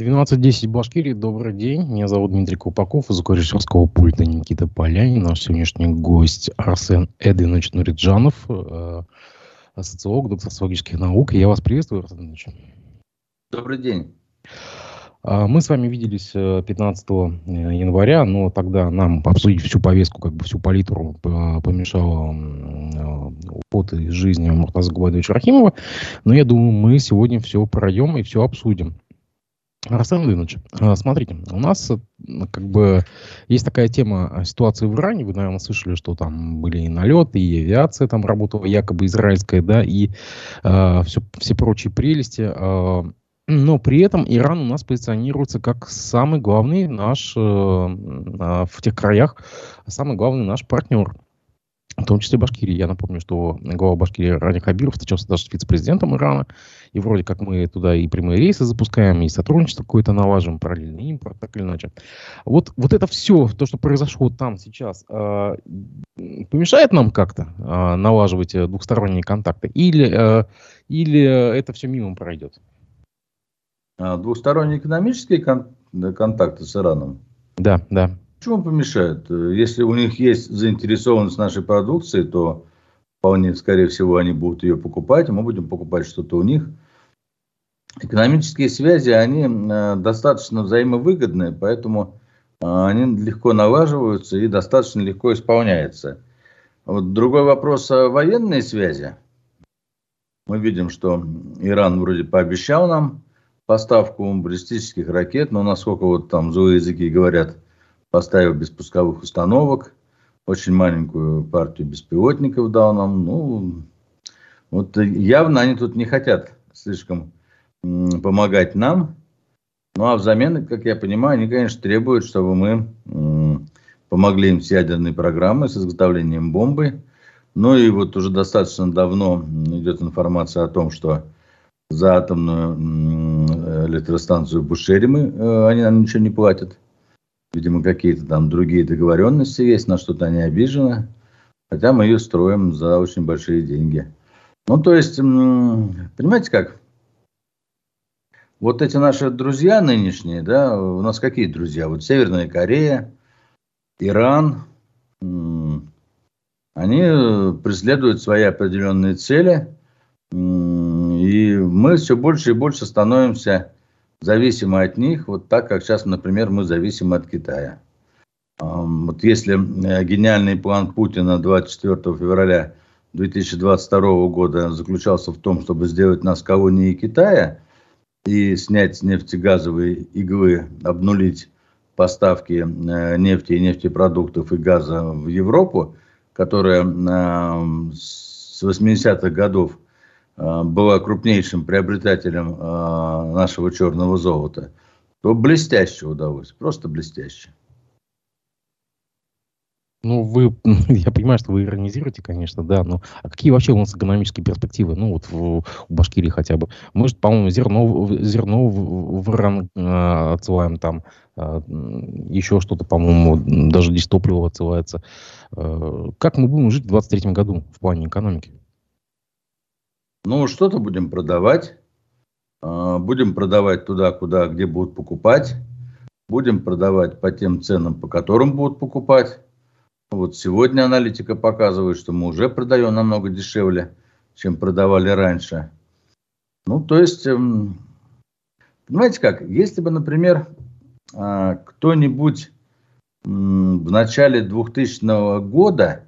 12.10 Башкирии. Добрый день. Меня зовут Дмитрий Купаков. Из звукорежиссерского пульта Никита Полянин. Наш сегодняшний гость Арсен Эдвинович Нуриджанов, э, социолог, доктор социологических наук. Я вас приветствую, Арсен Эдвинович. Добрый день. А, мы с вами виделись 15 э, э, января, но тогда нам обсудить всю повестку, как бы всю палитру помешало уход из жизни Муртаза Губайдовича Рахимова. Но я думаю, мы сегодня все пройдем и все обсудим. Арсен Владимирович, а, смотрите, у нас как бы есть такая тема а, ситуации в Иране. Вы, наверное, слышали, что там были и налеты, и авиация там работала якобы израильская, да, и э, а, все, все прочие прелести. Э, но при этом Иран у нас позиционируется как самый главный наш э, в тех краях, самый главный наш партнер в том числе Башкирии. Я напомню, что глава Башкирии Рани Хабиров встречался даже с вице-президентом Ирана, и вроде как мы туда и прямые рейсы запускаем, и сотрудничество какое-то налаживаем, параллельный импорт, так или иначе. Вот, вот это все, то, что произошло там сейчас, э, помешает нам как-то э, налаживать двухсторонние контакты, или, э, или это все мимо пройдет? А, двухсторонние экономические кон- контакты с Ираном? Да, да. Почему помешают? Если у них есть заинтересованность нашей продукции, то вполне, скорее всего, они будут ее покупать, и мы будем покупать что-то у них. Экономические связи, они э, достаточно взаимовыгодные, поэтому э, они легко налаживаются и достаточно легко исполняются. Вот другой вопрос о военной связи. Мы видим, что Иран вроде пообещал нам поставку баллистических ракет, но насколько вот там злые языки говорят – поставил без пусковых установок, очень маленькую партию беспилотников дал нам. Ну, вот явно они тут не хотят слишком помогать нам. Ну, а взамен, как я понимаю, они, конечно, требуют, чтобы мы помогли им с ядерной программой, с изготовлением бомбы. Ну и вот уже достаточно давно идет информация о том, что за атомную электростанцию Бушери мы, э, они нам ничего не платят. Видимо, какие-то там другие договоренности есть, на что-то они обижены. Хотя мы ее строим за очень большие деньги. Ну, то есть, понимаете как? Вот эти наши друзья нынешние, да, у нас какие друзья? Вот Северная Корея, Иран, они преследуют свои определенные цели, и мы все больше и больше становимся зависимы от них, вот так как сейчас, например, мы зависимы от Китая. Вот если э, гениальный план Путина 24 февраля 2022 года заключался в том, чтобы сделать нас колонией Китая и снять с нефтегазовой иглы, обнулить поставки э, нефти и нефтепродуктов и газа в Европу, которая с 80-х годов Э, была крупнейшим приобретателем э, нашего черного золота, то блестяще удалось, просто блестяще. Ну, вы, я понимаю, что вы иронизируете, конечно, да, но а какие вообще у нас экономические перспективы? Ну, вот в, у Башкирии хотя бы. Мы же, по-моему, зерно, зерно в, в Иран э, отсылаем там, э, еще что-то, по-моему, даже дистопливо отсылается. Э, как мы будем жить в 2023 году в плане экономики? Ну, что-то будем продавать. А, будем продавать туда, куда, где будут покупать. Будем продавать по тем ценам, по которым будут покупать. Вот сегодня аналитика показывает, что мы уже продаем намного дешевле, чем продавали раньше. Ну, то есть, эм, понимаете как, если бы, например, а, кто-нибудь в начале 2000 года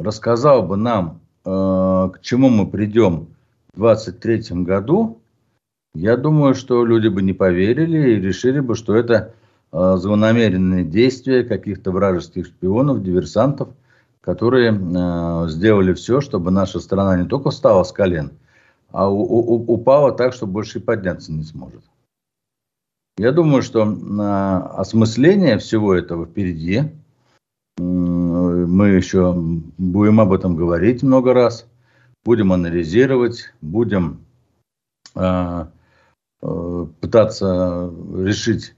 рассказал бы нам, а, к чему мы придем 2023 году, я думаю, что люди бы не поверили и решили бы, что это э, злонамеренные действия каких-то вражеских шпионов, диверсантов, которые э, сделали все, чтобы наша страна не только встала с колен, а упала так, что больше и подняться не сможет. Я думаю, что э, осмысление всего этого впереди. Мы еще будем об этом говорить много раз будем анализировать, будем э, э, пытаться решить э,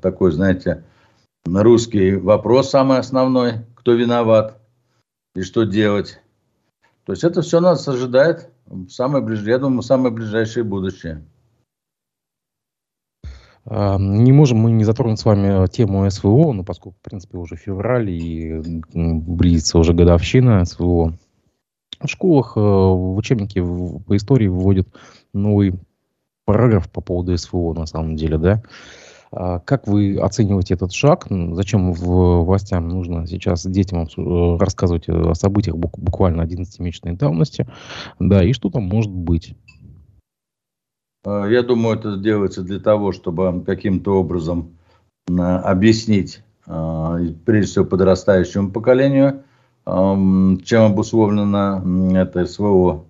такой, знаете, русский вопрос самый основной, кто виноват и что делать. То есть это все нас ожидает в самое я думаю, самое ближайшее будущее. Не можем мы не затронуть с вами тему СВО, ну, поскольку, в принципе, уже февраль и близится уже годовщина СВО. В школах, э, в учебнике по истории вводят новый параграф по поводу СВО, на самом деле, да. А как вы оцениваете этот шаг? Зачем властям нужно сейчас детям э, рассказывать о событиях буквально 11-месячной давности? Да, и что там может быть? А, я думаю, это делается для того, чтобы каким-то образом объяснить, а, прежде всего, подрастающему поколению, чем обусловлено это СВО,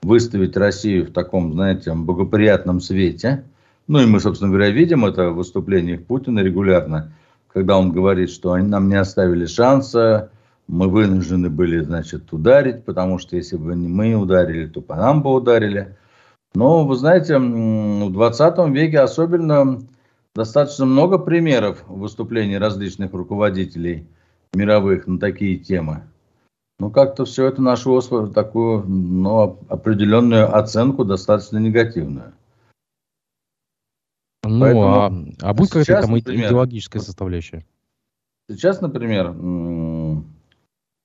выставить Россию в таком, знаете, благоприятном свете. Ну и мы, собственно говоря, видим это в выступлениях Путина регулярно, когда он говорит, что они нам не оставили шанса, мы вынуждены были, значит, ударить, потому что если бы не мы ударили, то по нам бы ударили. Но, вы знаете, в 20 веке особенно достаточно много примеров выступлений различных руководителей мировых на такие темы. Ну, как-то все это нашло такую ну, определенную оценку, достаточно негативную. Ну, Поэтому а, а будет какая-то там например, идеологическая составляющая? Сейчас, например,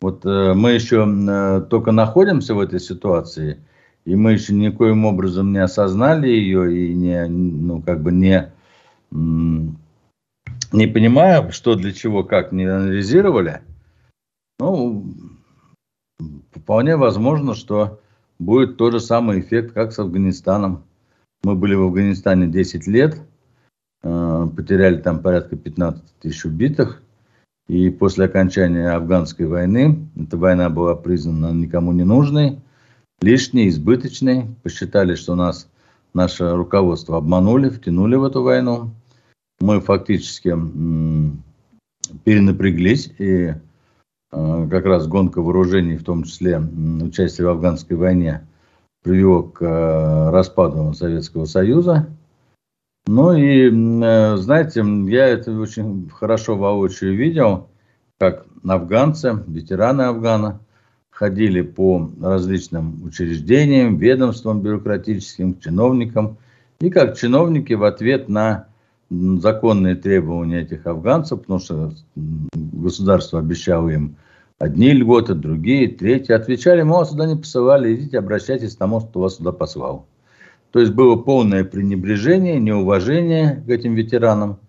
вот э, мы еще э, только находимся в этой ситуации, и мы еще никоим образом не осознали ее и не, ну, как бы не, не понимая, что для чего, как, не анализировали, ну, вполне возможно, что будет тот же самый эффект, как с Афганистаном. Мы были в Афганистане 10 лет, потеряли там порядка 15 тысяч убитых. И после окончания афганской войны, эта война была признана никому не нужной, лишней, избыточной. Посчитали, что нас, наше руководство обманули, втянули в эту войну. Мы фактически перенапряглись и Э, как раз гонка вооружений, в том числе участие в афганской войне, привело к э, распаду Советского Союза. Ну и, э, знаете, я это очень хорошо воочию видел, как афганцы, ветераны Афгана, ходили по различным учреждениям, ведомствам бюрократическим, чиновникам, и как чиновники в ответ на законные требования этих афганцев, потому что государство обещало им одни льготы, другие, третьи. Отвечали, мы вас сюда не посылали, идите обращайтесь к тому, кто вас сюда послал. То есть было полное пренебрежение, неуважение к этим ветеранам.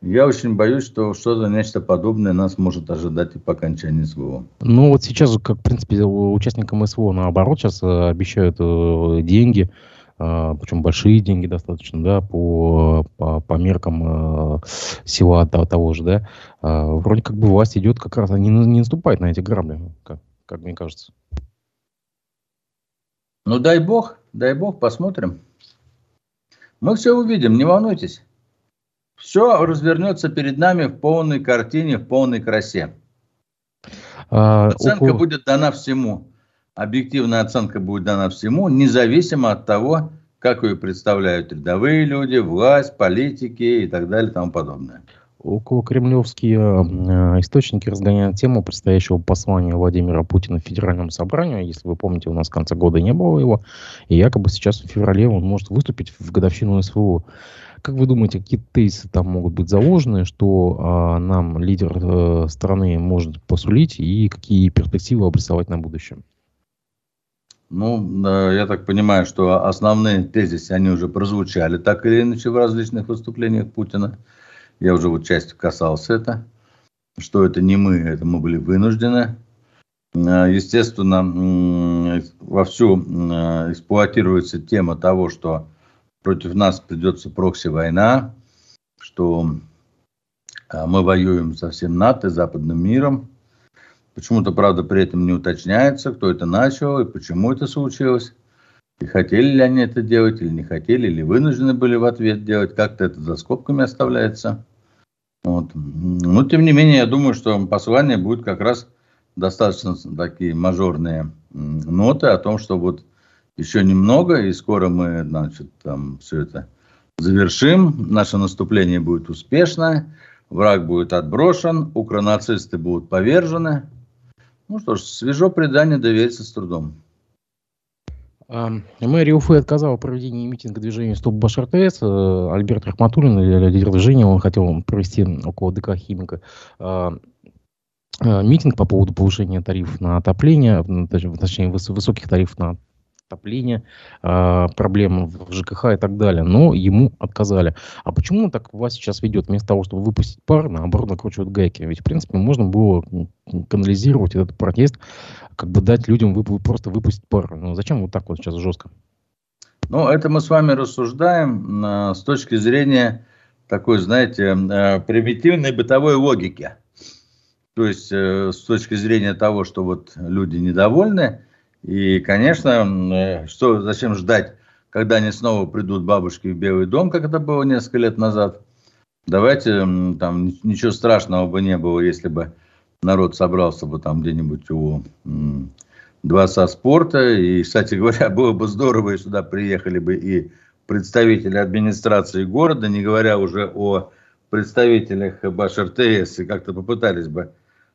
Я очень боюсь, что что-то нечто подобное нас может ожидать и по окончании СВО. Ну вот сейчас, как в принципе, участникам СВО наоборот сейчас э, обещают э, деньги, а, причем большие деньги достаточно, да, по, по, по меркам э, села того же, да, вроде как бы власть идет как раз, не, не наступает на эти грабли, как, как мне кажется. Ну дай бог, дай бог, посмотрим. Мы все увидим, не волнуйтесь. Все развернется перед нами в полной картине, в полной красе. А, Оценка около... будет дана всему объективная оценка будет дана всему, независимо от того, как ее представляют рядовые люди, власть, политики и так далее и тому подобное. Около кремлевские э, источники разгоняют тему предстоящего послания Владимира Путина в Федеральном собрании. Если вы помните, у нас в конце года не было его. И якобы сейчас в феврале он может выступить в годовщину СВО. Как вы думаете, какие тезисы там могут быть заложены, что а, нам лидер э, страны может посулить и какие перспективы обрисовать на будущее? Ну, я так понимаю, что основные тезисы, они уже прозвучали так или иначе в различных выступлениях Путина. Я уже вот частью касался это, что это не мы, это мы были вынуждены. Э, естественно, вовсю эксплуатируется тема того, что против нас придется прокси-война, что э, мы воюем со всем НАТО, западным миром. Почему-то, правда, при этом не уточняется, кто это начал и почему это случилось. И хотели ли они это делать, или не хотели, или вынуждены были в ответ делать. Как-то это за скобками оставляется. Вот. Но, тем не менее, я думаю, что послание будет как раз достаточно такие мажорные ноты о том, что вот еще немного, и скоро мы, значит, там все это завершим. Наше наступление будет успешно, враг будет отброшен, укронацисты будут повержены, ну что ж, свежо предание довериться с трудом. Мэрия Уфы отказала проведении митинга движения «Стоп Баш РТС». Э, Альберт Рахматуллин, лидер движения, он хотел провести около ДК «Химика» митинг по поводу повышения тарифов на отопление, точнее высоких тарифов на отопление, э, проблемы в ЖКХ и так далее. Но ему отказали. А почему так вас сейчас ведет? Вместо того, чтобы выпустить пар, наоборот, накручивают гайки. Ведь, в принципе, можно было канализировать этот протест, как бы дать людям просто выпустить пар. Ну, зачем вот так вот сейчас жестко? Ну, это мы с вами рассуждаем э, с точки зрения такой, знаете, э, примитивной бытовой логики. То есть, э, с точки зрения того, что вот люди недовольны, и, конечно, э, что, зачем ждать, когда они снова придут бабушки в Белый дом, как это было несколько лет назад. Давайте, там, ничего страшного бы не было, если бы народ собрался бы там где-нибудь у Дворца спорта. И, кстати говоря, было бы здорово, если сюда приехали бы и представители администрации города, не говоря уже о представителях БАШ-РТС, и как-то попытались бы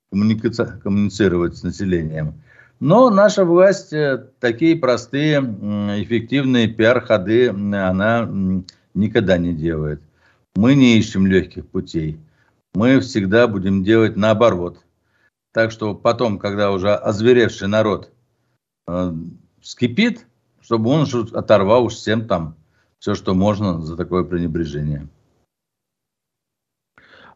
коммуницировать с населением. Но наша власть э, такие простые, эффективные пиар-ходы она никогда не делает. Мы не ищем легких путей. Мы всегда будем делать наоборот. Так что потом, когда уже озверевший народ э, вскипит, чтобы он оторвал уж всем там все, что можно за такое пренебрежение.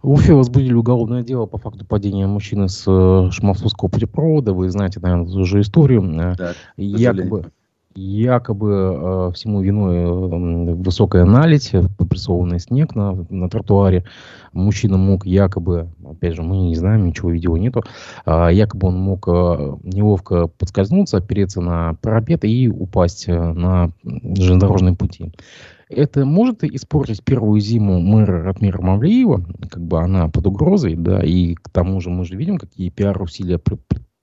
В Уфе возбудили уголовное дело по факту падения мужчины с э, Шмалсовского путепровода. Вы знаете, наверное, эту же историю. Э, да, якобы, якобы э, всему виной э, высокая наледь, попрессованный снег на, на тротуаре. Мужчина мог якобы, опять же, мы не знаем, ничего видео нету, э, якобы он мог э, неловко подскользнуться, опереться на парапет и упасть э, на железнодорожные пути. Это может испортить первую зиму мэра Ратмира Мавлиева, как бы она под угрозой, да, и к тому же мы же видим, какие пиар-усилия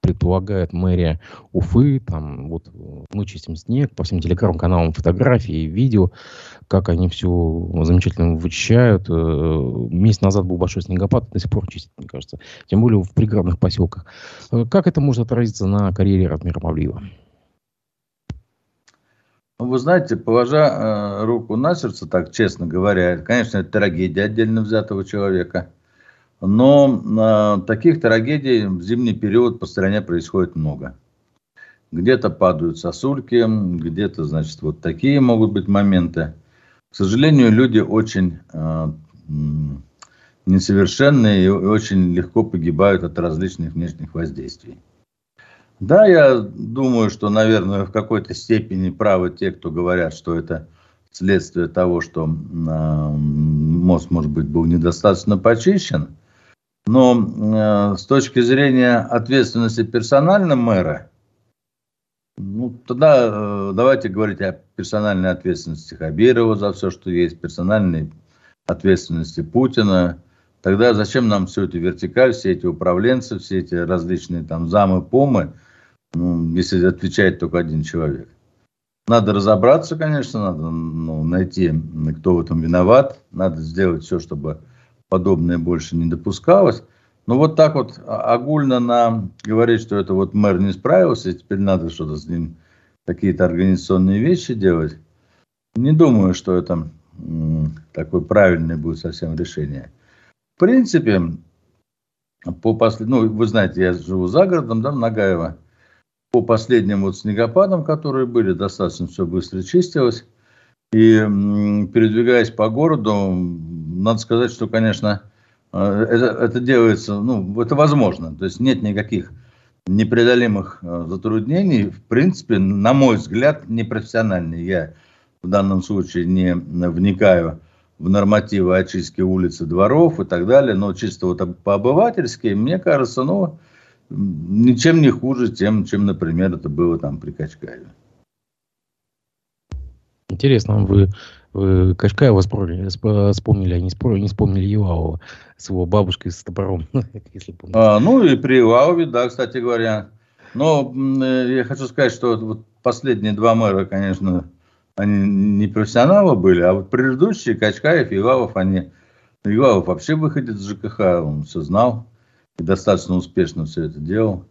предполагает мэрия Уфы, там вот мы чистим снег, по всем телеграм-каналам фотографии, видео, как они все замечательно вычищают. Э, месяц назад был большой снегопад, до сих пор чистят, мне кажется. Тем более в пригородных поселках. Э, как это может отразиться на карьере Ратмира Мавлиева? Ну, вы знаете, положа э, руку на сердце, так честно говоря, конечно, это трагедия отдельно взятого человека. Но э, таких трагедий в зимний период по стране происходит много. Где-то падают сосульки, где-то, значит, вот такие могут быть моменты. К сожалению, люди очень э, несовершенные и очень легко погибают от различных внешних воздействий. Да, я думаю, что, наверное, в какой-то степени правы те, кто говорят, что это следствие того, что э, мост, может быть, был недостаточно почищен. Но э, с точки зрения ответственности персонально мэра, ну, тогда э, давайте говорить о персональной ответственности Хабирова за все, что есть, персональной ответственности Путина, Тогда зачем нам все это вертикаль, все эти управленцы, все эти различные там замы, помы, ну, если отвечает только один человек. Надо разобраться, конечно, надо ну, найти, кто в этом виноват. Надо сделать все, чтобы подобное больше не допускалось. Но вот так вот огульно нам говорить, что это вот мэр не справился, и теперь надо что-то с ним, какие-то организационные вещи делать. Не думаю, что это такое правильное будет совсем решение. В принципе, по послед... ну, вы знаете, я живу за городом, да, в Нагаево по последним вот снегопадам, которые были, достаточно все быстро чистилось. И передвигаясь по городу, надо сказать, что, конечно, э, это, это делается, ну, это возможно. То есть нет никаких непреодолимых э, затруднений. В принципе, на мой взгляд, непрофессиональный. Я в данном случае не вникаю в нормативы очистки улиц и дворов и так далее, но чисто вот по-обывательски, мне кажется, ну, ничем не хуже тем, чем, например, это было там при Качкаеве. Интересно, вы, вы Качкаева вспомнили, вспомнили, а не, вспомнили, не вспомнили Илавова с его бабушкой с топором, если помните. А, ну и при Илавове, да, кстати говоря. Но э, я хочу сказать, что вот последние два мэра, конечно, они не профессионалы были, а вот предыдущие, Качкаев и Илавов, они... Илавов вообще выходит из ЖКХ, он все знал и достаточно успешно все это делал.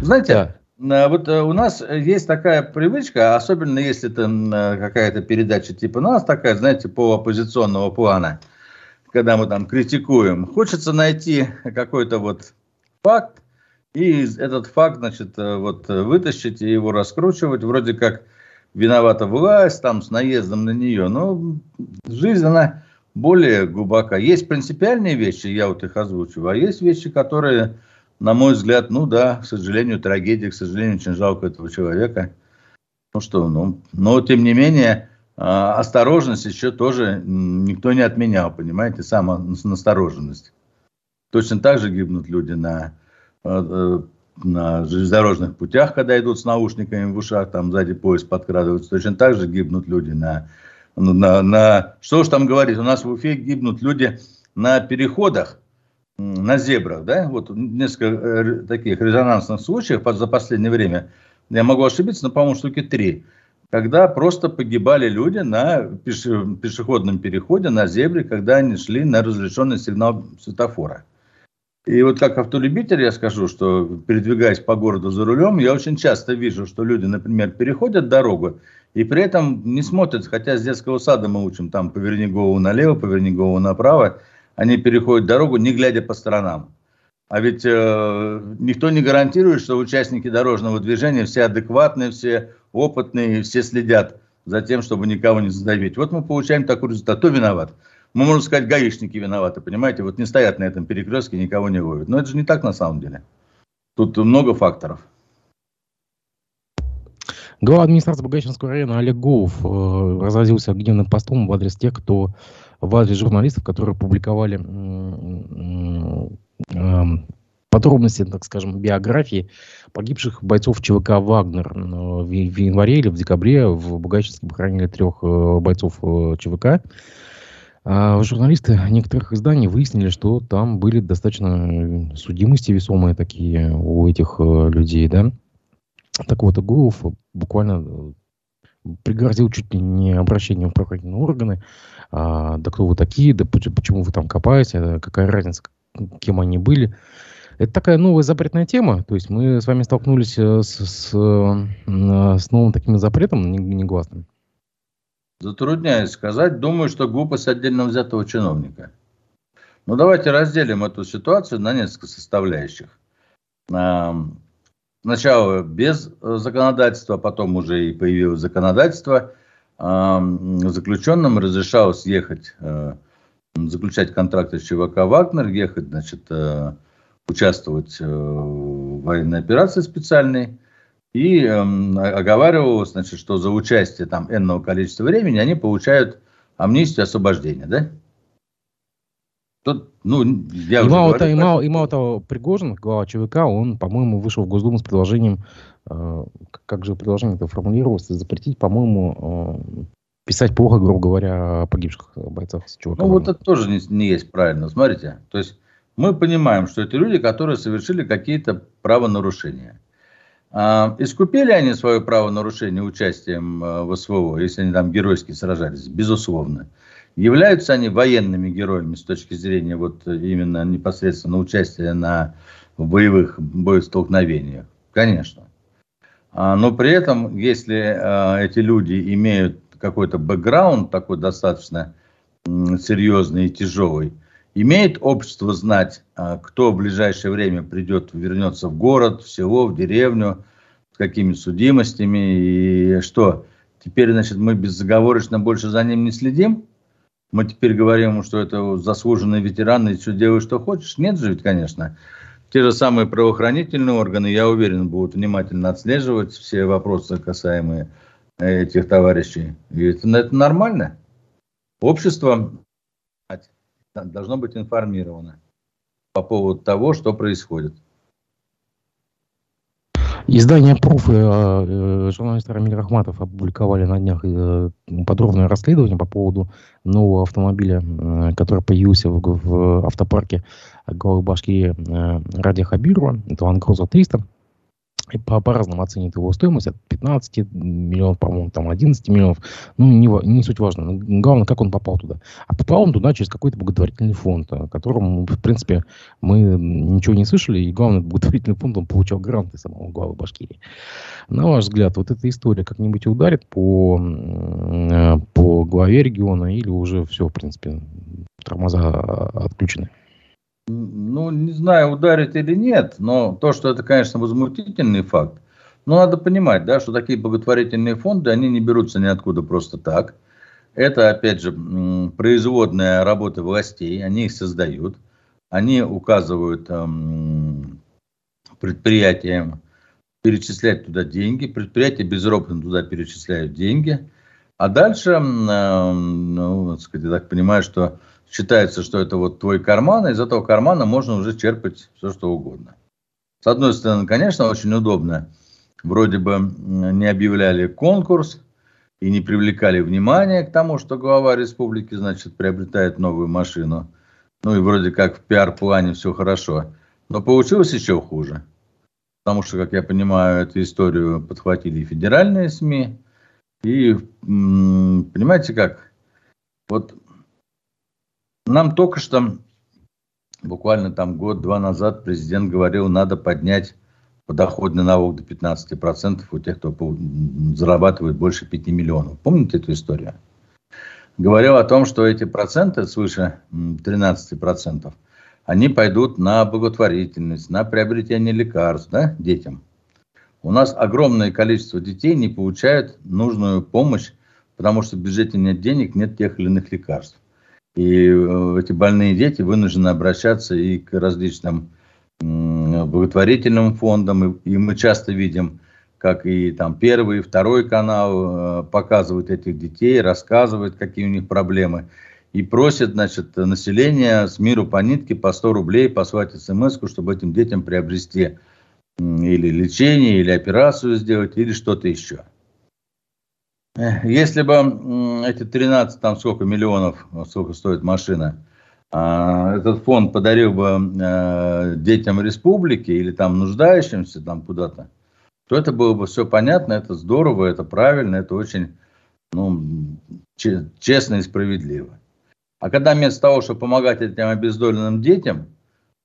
Знаете, да. вот у нас есть такая привычка, особенно если это какая-то передача типа у нас такая, знаете, по оппозиционного плана, когда мы там критикуем, хочется найти какой-то вот факт, и этот факт, значит, вот вытащить и его раскручивать, вроде как виновата власть, там, с наездом на нее. Но жизнь, она более глубока. Есть принципиальные вещи, я вот их озвучиваю, а есть вещи, которые, на мой взгляд, ну да, к сожалению, трагедия, к сожалению, очень жалко этого человека. Ну что, ну, но тем не менее, а, осторожность еще тоже никто не отменял, понимаете, сама настороженность. Точно так же гибнут люди на а, э, на железнодорожных путях, когда идут с наушниками в ушах, там сзади поезд подкрадывается, точно так же гибнут люди на, на, на... Что уж там говорить, у нас в Уфе гибнут люди на переходах, на зебрах, да, вот несколько э, таких резонансных случаев за последнее время, я могу ошибиться, но, по-моему, штуки три, когда просто погибали люди на пешеходном переходе, на зебре, когда они шли на разрешенный сигнал светофора. И вот как автолюбитель я скажу, что передвигаясь по городу за рулем, я очень часто вижу, что люди, например, переходят дорогу и при этом не смотрят, хотя с детского сада мы учим, там поверни голову налево, поверни голову направо, они переходят дорогу, не глядя по сторонам. А ведь э, никто не гарантирует, что участники дорожного движения все адекватные, все опытные, все следят за тем, чтобы никого не задавить. Вот мы получаем такой результат. Кто виноват? Мы, можно сказать, гаишники виноваты, понимаете, вот не стоят на этом перекрестке, никого не ловят. Но это же не так на самом деле. Тут много факторов. Глава администрации Благовещенского района Олег Гоуф э, разразился гневным постом в адрес тех, кто в адрес журналистов, которые публиковали э, э, подробности, так скажем, биографии погибших бойцов ЧВК «Вагнер». В, в январе или в декабре в Благовещенске похоронили трех э, бойцов э, ЧВК. А журналисты некоторых изданий выяснили, что там были достаточно э, судимости весомые такие у этих э, людей, да. Так вот, Игулов буквально э, пригрозил чуть ли не обращением в правоохранительные органы. А, да кто вы такие, да почему вы там копаете, какая разница, кем они были. Это такая новая запретная тема. То есть мы с вами столкнулись с, с, с новым таким запретом негласным. Затрудняюсь сказать. Думаю, что глупость отдельно взятого чиновника. Но ну, давайте разделим эту ситуацию на несколько составляющих. Сначала без законодательства, потом уже и появилось законодательство. Заключенным разрешалось ехать, э, заключать контракты с ЧВК «Вагнер», ехать, значит, э, участвовать э, в военной операции специальной. И э, оговаривалось, значит, что за участие там энного количества времени они получают амнистию освобождения, да? Тут, ну, я и, мало, говорю, и, мало, и мало того, Пригожин, глава ЧВК, он, по-моему, вышел в Госдуму с предложением, э, как же предложение это формулировалось, запретить, по-моему, э, писать плохо, грубо говоря, о погибших бойцах с ЧВК. Ну, вот это тоже не, не есть правильно. Смотрите, то есть мы понимаем, что это люди, которые совершили какие-то правонарушения. А, искупили они свое право нарушения участием а, в СВО, если они там геройски сражались? Безусловно. Являются они военными героями с точки зрения вот именно непосредственно участия на боевых боестолкновениях? Конечно. А, но при этом, если эти люди имеют какой-то бэкграунд такой достаточно серьезный и тяжелый, Имеет общество знать, а, кто в ближайшее время придет, вернется в город, в село, в деревню, с какими судимостями и что? Теперь, значит, мы безоговорочно больше за ним не следим? Мы теперь говорим ему, что это заслуженный ветеран, и что делай, что хочешь? Нет же ведь, конечно. Те же самые правоохранительные органы, я уверен, будут внимательно отслеживать все вопросы, касаемые этих товарищей. И это, это нормально. Общество должно быть информировано по поводу того, что происходит. Издание «Пруф» и э, журналист Рамиль Рахматов опубликовали на днях э, подробное расследование по поводу нового автомобиля, э, который появился в, в автопарке главы Башкирии э, Ради Хабирова. Это Ланкруза 300. И по- по-разному оценит его стоимость, от 15 миллионов, по-моему, там 11 миллионов. Ну, не, не суть важно. Но главное, как он попал туда. А попал он туда через какой-то благотворительный фонд, о котором, в принципе, мы ничего не слышали. И главное, благотворительный фонд, он получал гранты самого главы Башкирии. На ваш взгляд, вот эта история как-нибудь ударит по, э, по главе региона или уже все, в принципе, тормоза отключены? Ну, не знаю, ударит или нет, но то, что это, конечно, возмутительный факт. Но надо понимать, да, что такие благотворительные фонды, они не берутся ниоткуда просто так. Это, опять же, производная работа властей, они их создают, они указывают эм, предприятиям перечислять туда деньги, предприятия безропотно туда перечисляют деньги, а дальше, э, ну, так сказать, я так понимаю, что считается, что это вот твой карман, и из этого кармана можно уже черпать все, что угодно. С одной стороны, конечно, очень удобно. Вроде бы не объявляли конкурс и не привлекали внимания к тому, что глава республики, значит, приобретает новую машину. Ну и вроде как в пиар-плане все хорошо. Но получилось еще хуже. Потому что, как я понимаю, эту историю подхватили федеральные СМИ. И, понимаете как, вот нам только что, буквально там год-два назад, президент говорил, надо поднять подоходный налог до 15% у тех, кто зарабатывает больше 5 миллионов. Помните эту историю? Говорил о том, что эти проценты, свыше 13%, они пойдут на благотворительность, на приобретение лекарств да, детям. У нас огромное количество детей не получают нужную помощь, потому что в бюджете нет денег, нет тех или иных лекарств. И э, эти больные дети вынуждены обращаться и к различным благотворительным фондам. И мы часто видим, как и там первый, второй канал э, показывают этих детей, рассказывают, какие у них проблемы. И просят, значит, население с миру по нитке по 100 рублей послать смс чтобы этим детям приобрести или лечение, или операцию сделать, или что-то еще. Если бы эти 13, там сколько миллионов, сколько стоит машина, а, этот фонд подарил бы э, детям республики или там нуждающимся там куда-то, то это было бы все понятно, это здорово, это правильно, это очень ну, честно и справедливо. А когда вместо того, чтобы помогать этим обездоленным детям,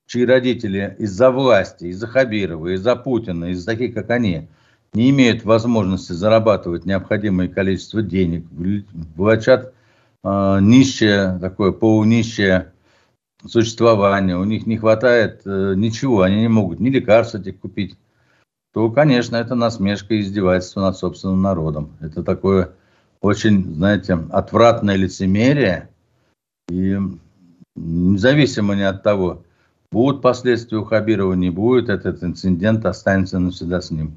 чьи родители из-за власти, из-за Хабирова, из-за Путина, из-за таких, как они, не имеют возможности зарабатывать необходимое количество денег, влачат э, нищее, такое полунищее существование, у них не хватает э, ничего, они не могут ни лекарств этих купить, то, конечно, это насмешка и издевательство над собственным народом. Это такое очень, знаете, отвратное лицемерие. И независимо ни от того, будут последствия у Хабирова, не будет, этот инцидент останется навсегда с ним.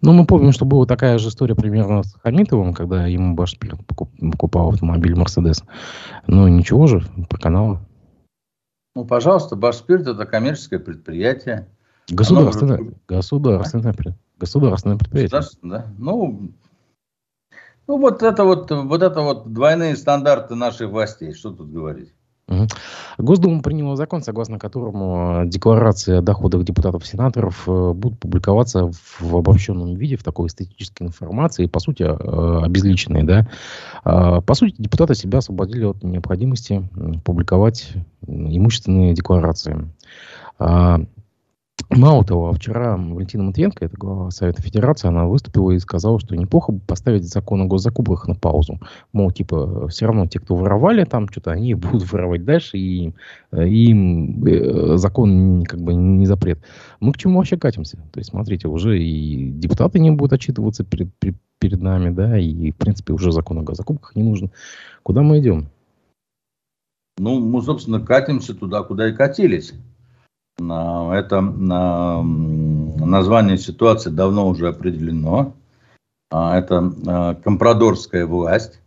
Ну, мы помним, что была такая же история примерно с Хамитовым, когда ему Башпир покупал автомобиль Мерседес. Ну, ничего же, по каналу. Ну, пожалуйста, Башспирт это коммерческое предприятие. Государственное, Оно... государственное, а? государственное предприятие. Да? Ну, ну, вот это вот, вот это вот двойные стандарты наших властей. Что тут говорить? Госдума приняла закон, согласно которому э, декларации о доходах депутатов-сенаторов э, будут публиковаться в обобщенном виде, в такой статистической информации, по сути, э, обезличенной. Да? А, по сути, депутаты себя освободили от необходимости публиковать имущественные декларации. А, Мало того, вчера Валентина Матвенко, это глава Совета Федерации, она выступила и сказала, что неплохо бы поставить закон о госзакупках на паузу. Мол, типа, все равно те, кто воровали там что-то, они будут воровать дальше, и э, им э, закон как бы не запрет. Мы к чему вообще катимся? То есть, смотрите, уже и депутаты не будут отчитываться перед, перед нами, да, и, в принципе, уже закон о госзакупках не нужен. Куда мы идем? Ну, мы, собственно, катимся туда, куда и катились. Это название ситуации давно уже определено. А, это а, компрадорская власть.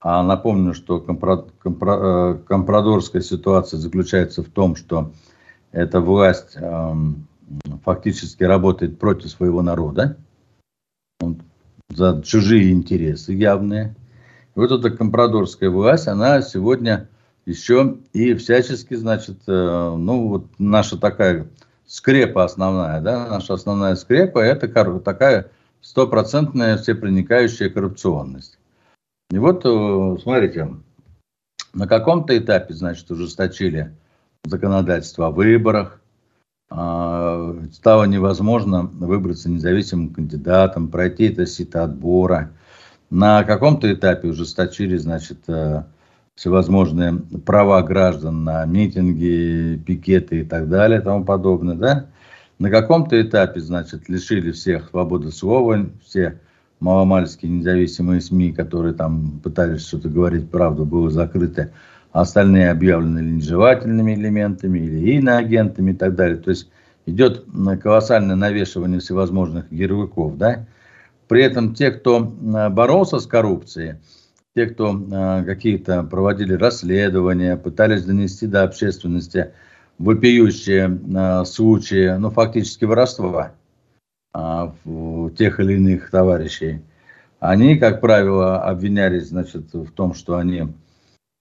А напомню, что компрадорская ситуация заключается в том, что эта власть фактически работает против своего народа, за чужие интересы явные. И вот эта компрадорская власть, она сегодня еще и всячески, значит, э, ну вот наша такая скрепа основная, да, наша основная скрепа – это такая стопроцентная всепроникающая коррупционность. И вот, э, смотрите, на каком-то этапе, значит, ужесточили законодательство о выборах, а, стало невозможно выбраться независимым кандидатом, пройти это сито отбора. На каком-то этапе ужесточили, значит, э, всевозможные права граждан на митинги, пикеты и так далее и тому подобное, да? На каком-то этапе, значит, лишили всех свободы слова, все маломальские независимые СМИ, которые там пытались что-то говорить, правду, было закрыто, а остальные объявлены линжевательными элементами или иноагентами и так далее. То есть идет колоссальное навешивание всевозможных ярлыков, да? При этом те, кто боролся с коррупцией, те, кто э, какие-то проводили расследования, пытались донести до общественности вопиющие э, случаи, ну, фактически воровства э, тех или иных товарищей, они, как правило, обвинялись, значит, в том, что они,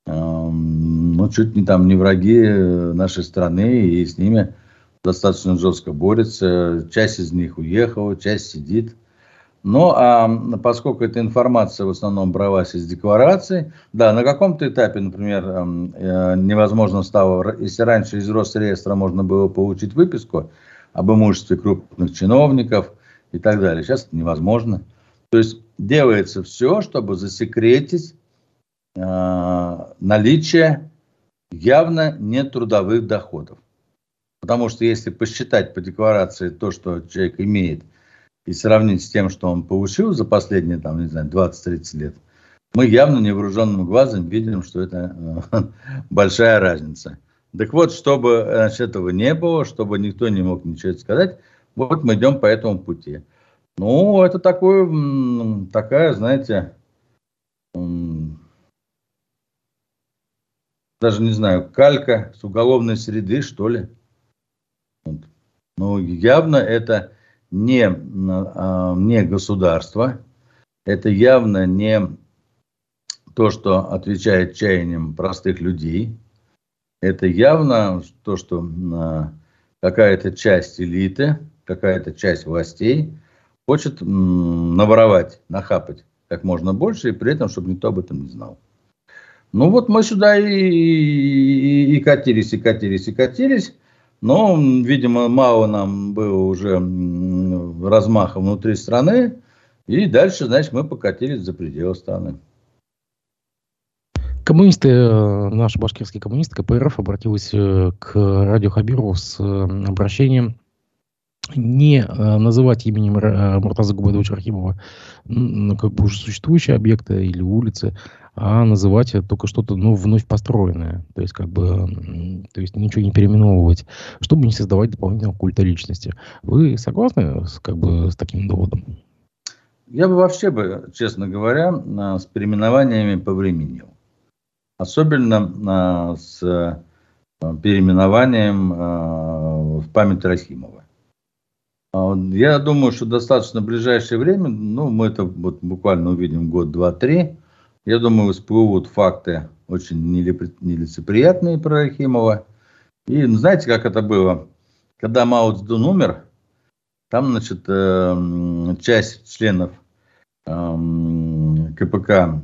э, ну, чуть не там не враги нашей страны, и с ними достаточно жестко борются. Часть из них уехала, часть сидит. Ну, а поскольку эта информация в основном бралась из деклараций, да, на каком-то этапе, например, эм, э, невозможно стало, если раньше из Росреестра можно было получить выписку об имуществе крупных чиновников и так далее, сейчас это невозможно. То есть делается все, чтобы засекретить э, наличие явно нетрудовых доходов. Потому что если посчитать по декларации то, что человек имеет – и сравнить с тем, что он получил за последние, там, не знаю, 20-30 лет, мы явно невооруженным глазом видим, что это э, большая разница. Так вот, чтобы значит, этого не было, чтобы никто не мог ничего сказать, вот мы идем по этому пути. Ну, это такое, такая, знаете, даже не знаю, калька с уголовной среды, что ли. Ну, явно это не, а, не государство, это явно не то, что отвечает чаяниям простых людей, это явно то, что а, какая-то часть элиты, какая-то часть властей хочет наворовать, нахапать как можно больше, и при этом, чтобы никто об этом не знал. Ну вот мы сюда и, и, и катились, и катились, и катились. Но, видимо, мало нам было уже размаха внутри страны. И дальше, значит, мы покатились за пределы страны. Коммунисты, э, наши башкирские коммунисты, КПРФ обратилась э, к Радио Хабирову с э, обращением не называть именем Муртаза Губайдовича Архимова как бы уже существующие объекты или улицы, а называть только что-то ну, вновь построенное. То есть, как бы, то есть ничего не переименовывать, чтобы не создавать дополнительного культа личности. Вы согласны с, как бы, с таким доводом? Я бы вообще, бы, честно говоря, с переименованиями повременил. Особенно с э, переименованием в память Рахимова. А я думаю, что достаточно в ближайшее время, ну, мы это вот буквально увидим год, два, три, я думаю, всплывут факты очень нелицеприятные про Рахимова. И знаете, как это было? Когда Мао Цзэдун умер, там, значит, э, часть членов эм, КПК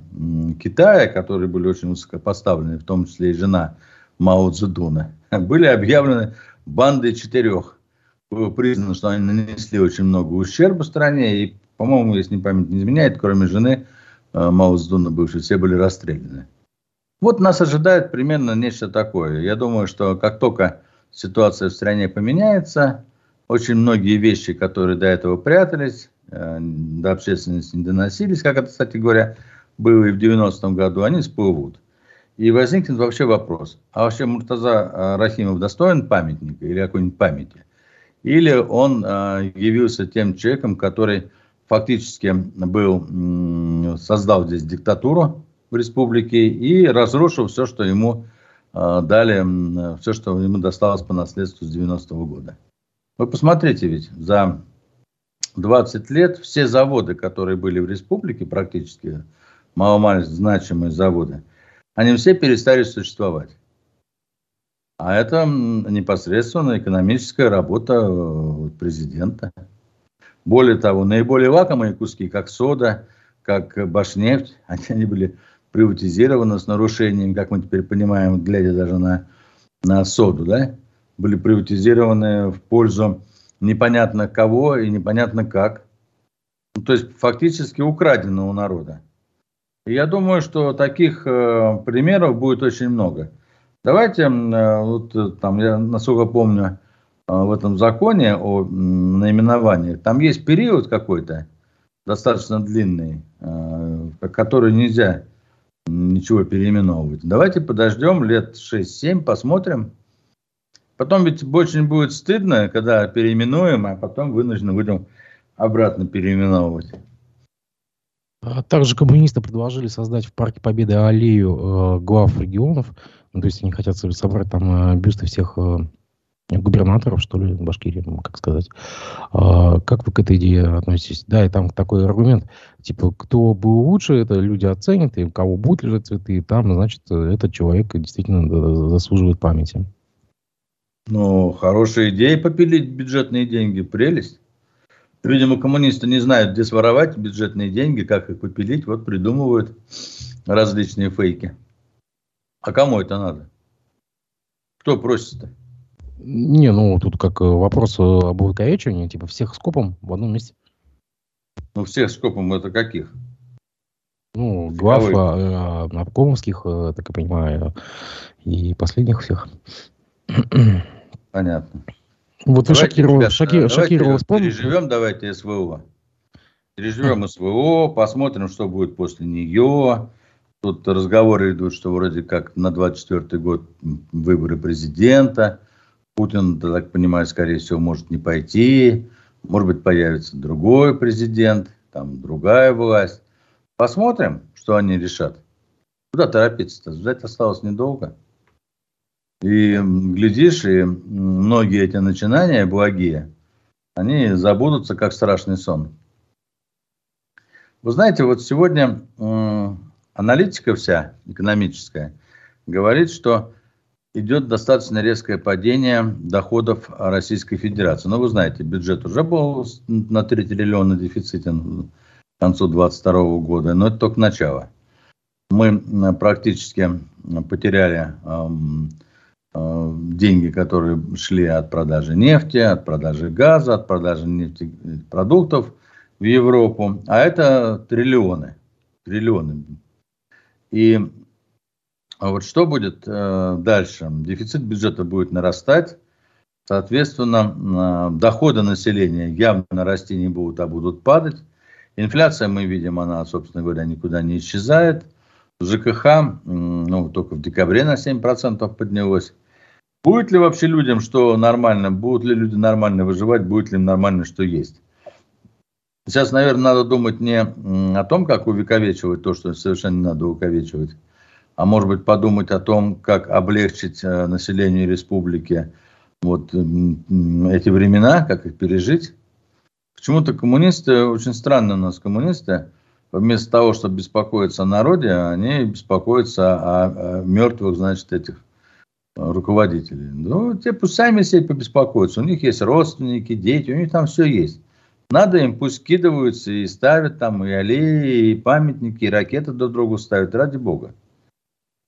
Китая, которые были очень высокопоставлены, в том числе и жена Мао Цзэдуна, были объявлены бандой четырех. Было признано, что они нанесли очень много ущерба стране, и, по-моему, если не память не изменяет, кроме жены, Мао Цзэдуна бывшие, все были расстреляны. Вот нас ожидает примерно нечто такое. Я думаю, что как только ситуация в стране поменяется, очень многие вещи, которые до этого прятались, э, до общественности не доносились, как это, кстати говоря, было и в 90-м году, они всплывут. И возникнет вообще вопрос, а вообще Муртаза э, Рахимов достоин памятника или какой-нибудь памяти? Или он явился тем человеком, который фактически был, создал здесь диктатуру в республике и разрушил все, что ему э, дали, все, что ему досталось по наследству с 90-го года. Вы посмотрите ведь, за 20 лет все заводы, которые были в республике, практически маломальски значимые заводы, они все перестали существовать. А это непосредственно экономическая работа э, президента. Более того, наиболее лакомые куски, как сода, как Башнефть, они были приватизированы с нарушением, как мы теперь понимаем, глядя даже на, на соду, да, были приватизированы в пользу непонятно кого и непонятно как. Ну, то есть фактически украдено у народа. И я думаю, что таких э, примеров будет очень много. Давайте, э, вот э, там, я насколько помню, э, в этом законе о наименовании, там есть период какой-то, достаточно длинный, э, который нельзя ничего переименовывать. Давайте подождем лет 6-7, посмотрим. Потом ведь очень будет стыдно, когда переименуем, а потом вынуждены будем обратно переименовывать. А также коммунисты предложили создать в Парке Победы аллею э, глав регионов. Ну, то есть они хотят собрать там э, бюсты всех э, губернаторов, что ли, Башкирии, как сказать. А, как вы к этой идее относитесь? Да, и там такой аргумент, типа, кто был лучше, это люди оценят, и у кого будут лежать цветы, и там, значит, этот человек действительно заслуживает памяти. Ну, хорошая идея попилить бюджетные деньги, прелесть. Видимо, коммунисты не знают, где своровать бюджетные деньги, как их попилить, вот придумывают различные фейки. А кому это надо? Кто просит-то? Не, ну тут как э, вопрос э, об увековечивании, типа всех скопом в одном месте. Ну всех скопом это каких? Ну, глав обкомовских, э, так я понимаю, и последних всех. Понятно. Вот вы шокировал, шоки, шокировал Переживем давайте СВО. Переживем СВО, посмотрим, что будет после нее. Тут разговоры идут, что вроде как на 24 год выборы президента. Путин, так понимаю, скорее всего, может не пойти. Может быть, появится другой президент, там другая власть. Посмотрим, что они решат. Куда торопиться-то? Ждать осталось недолго. И глядишь, и многие эти начинания благие, они забудутся, как страшный сон. Вы знаете, вот сегодня аналитика вся экономическая говорит, что идет достаточно резкое падение доходов Российской Федерации. Но ну, вы знаете, бюджет уже был на 3 триллиона дефицитен к концу 2022 года, но это только начало. Мы практически потеряли Э, деньги, которые шли от продажи нефти, от продажи газа, от продажи нефтепродуктов в Европу. А это триллионы. Триллионы. И вот что будет э, дальше? Дефицит бюджета будет нарастать. Соответственно, э, доходы населения явно расти не будут, а будут падать. Инфляция, мы видим, она, собственно говоря, никуда не исчезает. ЖКХ, ну, только в декабре на 7% поднялось. Будет ли вообще людям что нормально? Будут ли люди нормально выживать? Будет ли им нормально что есть? Сейчас, наверное, надо думать не о том, как увековечивать то, что совершенно не надо увековечивать, а может быть подумать о том, как облегчить э, населению республики вот эти времена, как их пережить. Почему-то коммунисты, очень странно у нас коммунисты, вместо того, чтобы беспокоиться о народе, они беспокоятся о, о мертвых, значит, этих руководителей. Ну, те пусть сами себе побеспокоятся. У них есть родственники, дети, у них там все есть. Надо им, пусть скидываются и ставят там и аллеи, и памятники, и ракеты друг другу ставят, ради бога.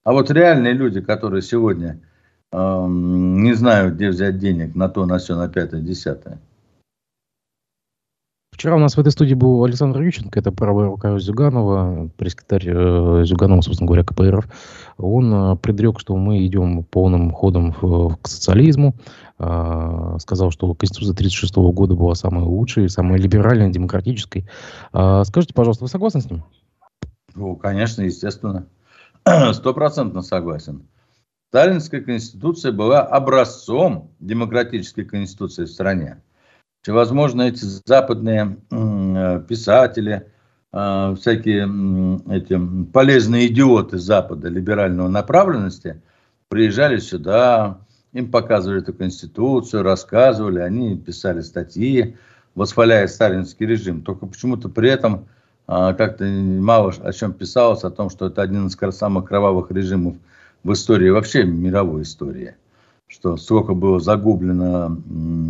А вот реальные люди, которые сегодня э, не знают, где взять денег на то, на все, на пятое, десятое, Вчера у нас в этой студии был Александр Ющенко, это правая рука Зюганова, пресс-секретарь э, Зюганова, собственно говоря, КПРФ. Он э, предрек, что мы идем полным ходом в, к социализму. Э, сказал, что Конституция 1936 года была самой лучшей, самой либеральной, демократической. Э, скажите, пожалуйста, вы согласны с ним? Ну, конечно, естественно. Стопроцентно согласен. Сталинская конституция была образцом демократической конституции в стране. Всевозможные эти западные э, писатели, э, всякие эти полезные идиоты Запада либерального направленности приезжали сюда, им показывали эту конституцию, рассказывали, они писали статьи, восхваляя сталинский режим. Только почему-то при этом как-то мало о чем писалось, о том, что это один из самых кровавых режимов в истории, вообще мировой истории. Что сколько было загублено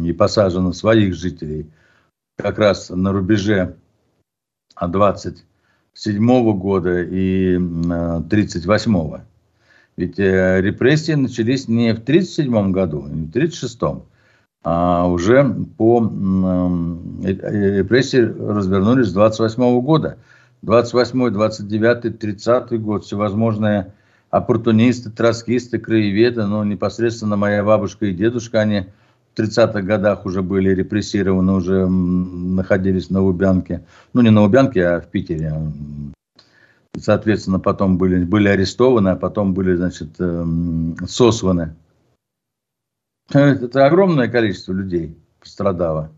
и посажено своих жителей. Как раз на рубеже 27 года и 38 -го. Ведь э, репрессии начались не в 37 году, не в 36 а уже по э, э, репрессии развернулись с 28 года. 28, 29, 30 год, всевозможные оппортунисты, троцкисты, краеведы, но непосредственно моя бабушка и дедушка, они в 30-х годах уже были репрессированы, уже находились на Лубянке. Ну, не на Лубянке, а в Питере. Соответственно, потом были, были арестованы, а потом были, значит, эм, сосланы. Это огромное количество людей пострадало.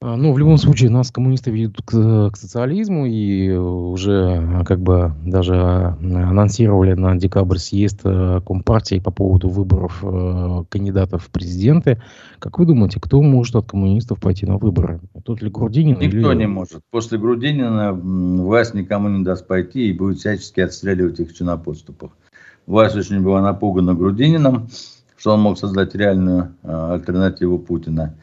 А, ну, в любом случае, нас коммунисты ведут к, к социализму и уже как бы даже анонсировали на декабрь съезд э, Компартии по поводу выборов э, кандидатов в президенты. Как вы думаете, кто может от коммунистов пойти на выборы? Тут ли Грудинин? Никто или... не может. После Грудинина власть никому не даст пойти и будет всячески отстреливать их на подступах. Власть очень была напугана Грудинином, что он мог создать реальную э, альтернативу Путина.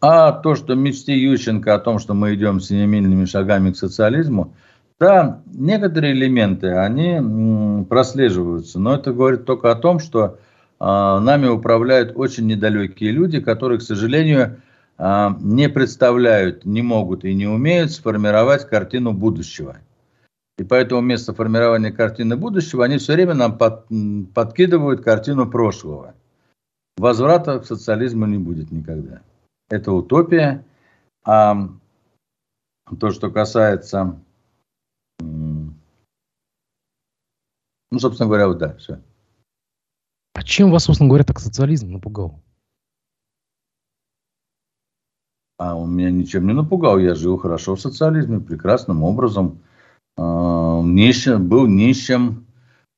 А то, что мечты Ющенко о том, что мы идем семимильными шагами к социализму, да, некоторые элементы, они прослеживаются, но это говорит только о том, что э, нами управляют очень недалекие люди, которые, к сожалению, э, не представляют, не могут и не умеют сформировать картину будущего. И поэтому вместо формирования картины будущего они все время нам под, подкидывают картину прошлого. Возврата к социализму не будет никогда это утопия. А то, что касается, ну, собственно говоря, вот да, все. А чем вас, собственно говоря, так социализм напугал? А он меня ничем не напугал. Я жил хорошо в социализме, прекрасным образом. А, нищим, был нищим,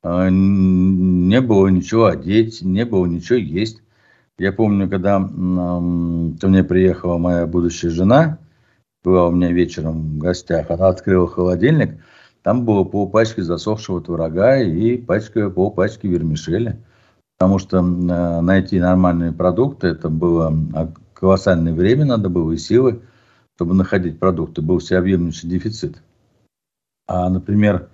а, не было ничего одеть, не было ничего есть. Я помню, когда ко мне приехала моя будущая жена, была у меня вечером в гостях, она открыла холодильник, там было полпачки засохшего творога и пачка, полпачки вермишели. Потому что найти нормальные продукты, это было колоссальное время, надо было и силы, чтобы находить продукты. Был всеобъемлющий дефицит. А, например,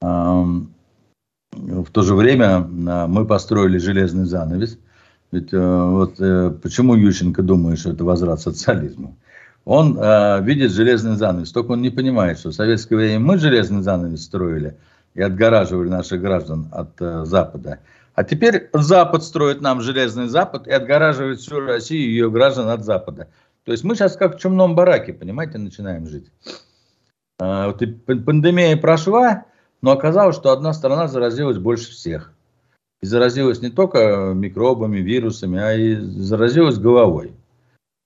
в то же время мы построили железный занавес – ведь э, вот э, почему Ющенко думает, что это возврат социализму? Он э, видит железный занавес, только он не понимает, что в советское время мы железный занавес строили и отгораживали наших граждан от э, Запада. А теперь Запад строит нам железный Запад и отгораживает всю Россию и ее граждан от Запада. То есть мы сейчас как в чумном бараке, понимаете, начинаем жить. Э, вот и пандемия прошла, но оказалось, что одна страна заразилась больше всех и заразилась не только микробами, вирусами, а и заразилась головой.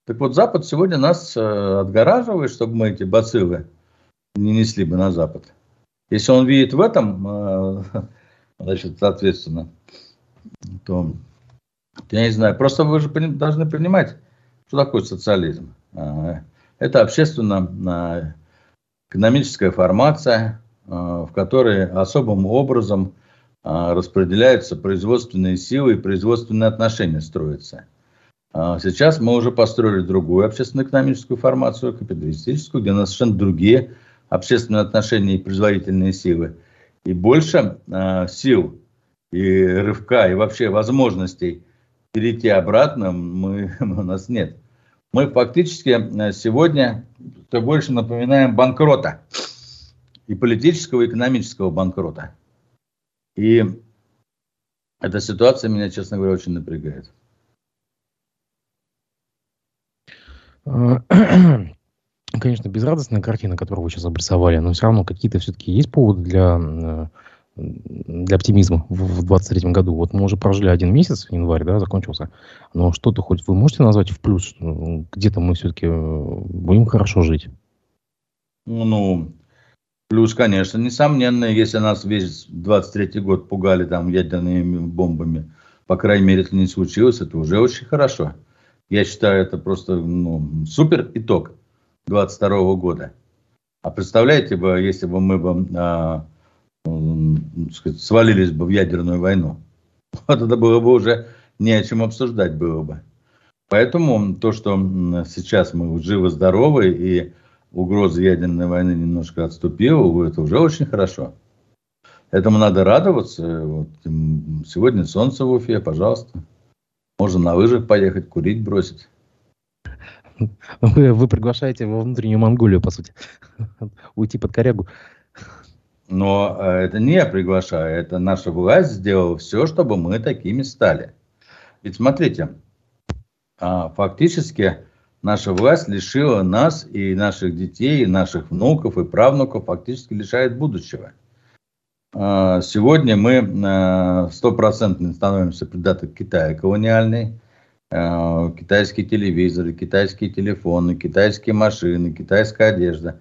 Так вот, Запад сегодня нас э, отгораживает, чтобы мы эти бациллы не несли бы на Запад. Если он видит в этом, э, значит, соответственно, то, я не знаю, просто вы же должны понимать, что такое социализм. Э, это общественно-экономическая формация, в которой особым образом а, распределяются производственные силы и производственные отношения строятся. А, сейчас мы уже построили другую общественно-экономическую формацию, капиталистическую, где у нас совершенно другие общественные отношения и производительные силы. И больше э, сил и рывка, и вообще возможностей перейти обратно мы, у нас нет. Мы фактически сегодня все больше напоминаем банкрота. И политического, и экономического банкрота. И эта ситуация меня, честно говоря, очень напрягает. Конечно, безрадостная картина, которую вы сейчас обрисовали, но все равно какие-то все-таки есть поводы для, э, для оптимизма в 2023 году. Вот мы уже прожили один месяц, январь, да, закончился, но что-то хоть вы можете назвать в плюс? Где-то мы все-таки э, будем хорошо жить? Ну, Плюс, конечно, несомненно, если нас весь 23 год пугали там ядерными бомбами, по крайней мере, это не случилось, это уже очень хорошо. Я считаю, это просто ну, супер итог 22 года. А представляете бы, если бы мы бы а, сказать, свалились бы в ядерную войну. Вот это было бы уже не о чем обсуждать было бы. Поэтому то, что сейчас мы живы-здоровы и угроза ядерной войны немножко отступила, это уже очень хорошо. Этому надо радоваться. Вот, сегодня солнце в Уфе, пожалуйста. Можно на лыжах поехать, курить бросить. Вы, вы приглашаете во внутреннюю Монголию, по сути, уйти под корягу. Но э, это не я приглашаю, это наша власть сделала все, чтобы мы такими стали. Ведь смотрите, а, фактически наша власть лишила нас и наших детей, и наших внуков, и правнуков, фактически лишает будущего. А, сегодня мы э, стопроцентно становимся придаток Китая колониальный. Э, китайские телевизоры, китайские телефоны, китайские машины, китайская одежда.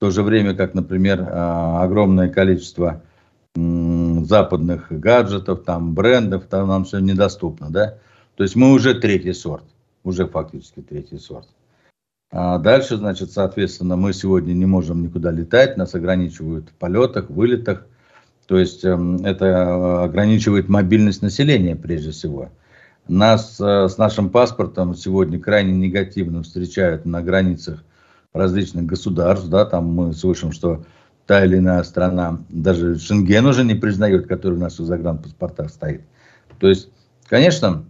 В то же время, как, например, э, огромное количество западных гаджетов, там, брендов, там нам все недоступно, да. То есть мы уже третий сорт, уже фактически третий сорт. А дальше, значит, соответственно, мы сегодня не можем никуда летать, нас ограничивают в полетах, вылетах. То есть эм, это ограничивает мобильность населения прежде всего. Нас э, с нашим паспортом сегодня крайне негативно встречают на границах различных государств. Да, там мы слышим, что та или иная страна даже Шенген уже не признает, который в наших загранпаспортах стоит. То есть, конечно,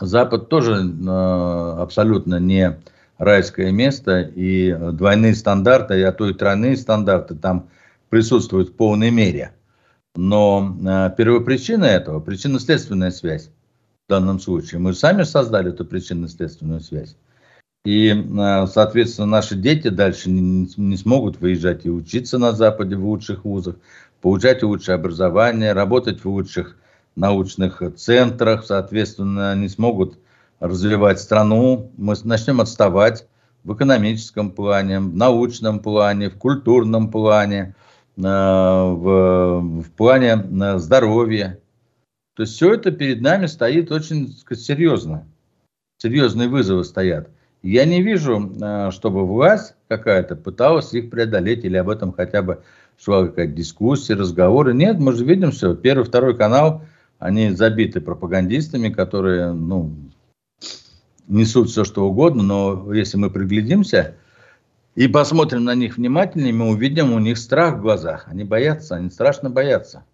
Запад тоже э, абсолютно не райское место, и двойные стандарты, а то и тройные стандарты там присутствуют в полной мере. Но э, первопричина этого, причинно-следственная связь в данном случае. Мы сами создали эту причинно-следственную связь. И, э, соответственно, наши дети дальше не, не смогут выезжать и учиться на Западе в лучших вузах, получать лучшее образование, работать в лучших научных центрах, соответственно, не смогут развивать страну. Мы начнем отставать в экономическом плане, в научном плане, в культурном плане, э, в, в плане э, здоровья. То есть все это перед нами стоит очень серьезно. Серьезные вызовы стоят. Я не вижу, э, чтобы власть какая-то пыталась их преодолеть или об этом хотя бы шла какая-то дискуссия, разговоры. Нет, мы же видим все. Первый, второй канал, они забиты пропагандистами, которые ну, несут все, что угодно, но если мы приглядимся и посмотрим на них внимательнее, мы увидим у них страх в глазах. Они боятся, они страшно боятся.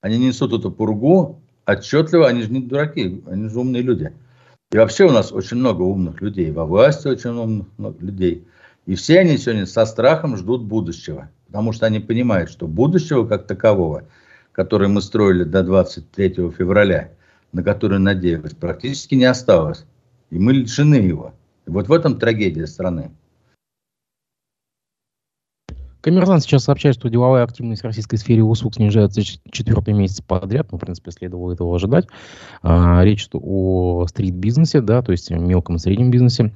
Они несут эту пургу отчетливо, они же не дураки, они же умные люди. И вообще у нас очень много умных людей, во власти очень умных людей. И все они сегодня со страхом ждут будущего, потому что они понимают, что будущего как такового, которое мы строили до 23 февраля, на которое надеялись, практически не осталось. И мы лишены его. И вот в этом трагедия страны. Коммерсант сейчас сообщает, что деловая активность в российской сфере услуг снижается четвертый месяц подряд. Ну, в принципе, следовало этого ожидать. А, речь о стрит-бизнесе, да, то есть мелком и среднем бизнесе.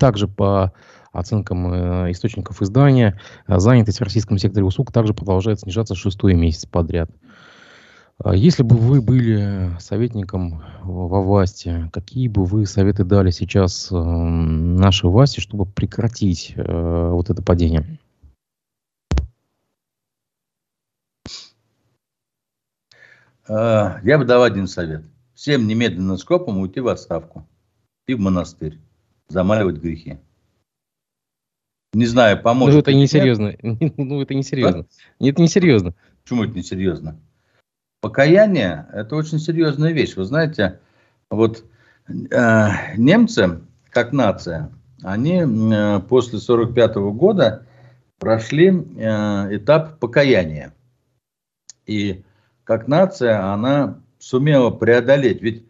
Также по оценкам э, источников издания, занятость в российском секторе услуг также продолжает снижаться шестой месяц подряд. А если бы вы были советником во власти, какие бы вы советы дали сейчас э, нашей власти, чтобы прекратить э, вот это падение? Я бы дал один совет. Всем немедленно скопом уйти в отставку и в монастырь, замаливать грехи. Не знаю, поможет. Ну, это не серьезно. Ну, это не серьезно. А? Нет, не серьезно. Почему это не серьезно? Покаяние – это очень серьезная вещь. Вы знаете, вот э, немцы, как нация, они э, после 1945 года прошли э, этап покаяния. И как нация она сумела преодолеть. Ведь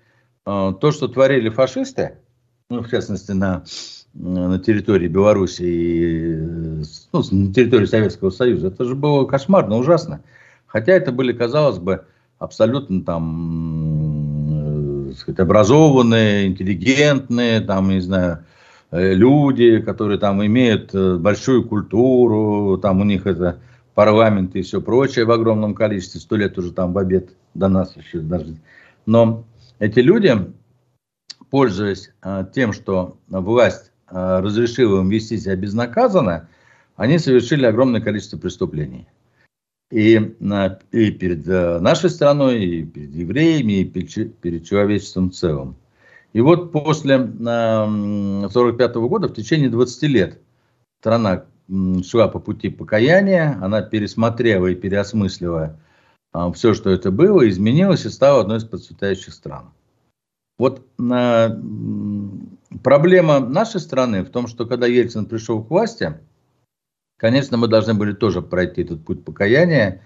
э, то, что творили фашисты, ну, в частности, на, на территории Беларуси и ну, на территории Советского Союза, это же было кошмарно, ужасно. Хотя это были, казалось бы, абсолютно там, э, сказать, образованные, интеллигентные, там, не знаю, э, люди, которые там имеют э, большую культуру, там у них это парламент и все прочее в огромном количестве, сто лет уже там в обед до нас еще даже. Но эти люди, пользуясь а, тем, что власть а, разрешила им вести себя безнаказанно, они совершили огромное количество преступлений. И, и перед э, нашей страной, и перед евреями, и перед человечеством в целом. И вот после 1945 года, в течение 20 лет, страна шла по пути покаяния, она пересмотрела и переосмыслила а, все, что это было, изменилась и стала одной из процветающих стран. Вот э, проблема нашей страны в том, что когда Ельцин пришел к власти, конечно, мы должны были тоже пройти этот путь покаяния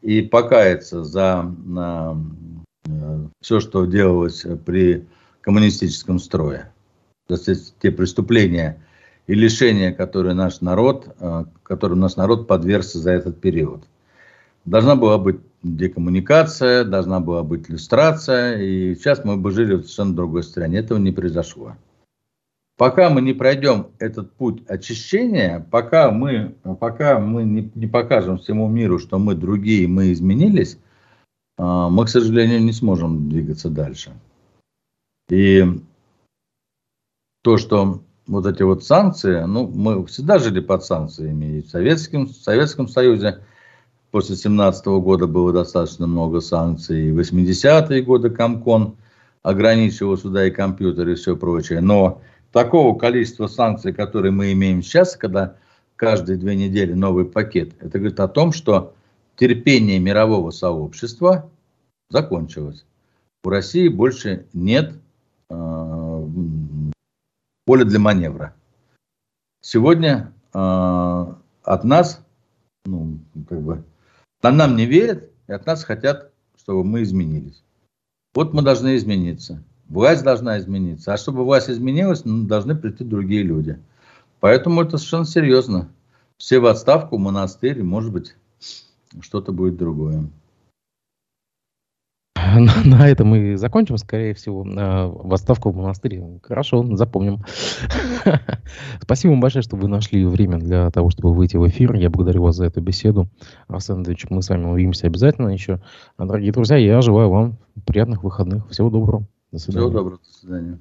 и покаяться за э, все, что делалось при коммунистическом строе. То есть те преступления и лишения, которые наш народ, э, которым наш народ подвергся за этот период. Должна была быть декоммуникация, должна была быть иллюстрация, и сейчас мы бы жили в совершенно другой стране. Этого не произошло. Пока мы не пройдем этот путь очищения, пока мы, пока мы не, не покажем всему миру, что мы другие, мы изменились, а, мы, к сожалению, не сможем двигаться дальше. И то, что вот эти вот санкции, ну, мы всегда жили под санкциями и в Советском, в Советском Союзе, После 17 года было достаточно много санкций. В 80-е годы Комкон ограничивал сюда и компьютеры и все прочее. Но такого количества санкций, которые мы имеем сейчас, когда каждые две недели новый пакет, это говорит о том, что терпение мирового сообщества закончилось. У России больше нет э, поля для маневра. Сегодня э, от нас, ну, как бы, а нам не верят и от нас хотят, чтобы мы изменились. Вот мы должны измениться. Власть должна измениться. А чтобы власть изменилась, ну, должны прийти другие люди. Поэтому это совершенно серьезно. Все в отставку, монастырь, может быть, что-то будет другое. на, этом мы закончим, скорее всего, в отставку в монастыре. Хорошо, запомним. Спасибо вам большое, что вы нашли время для того, чтобы выйти в эфир. Я благодарю вас за эту беседу. Арсен Андреевич, мы с вами увидимся обязательно еще. Дорогие друзья, я желаю вам приятных выходных. Всего доброго. До свидания. Всего доброго. До свидания.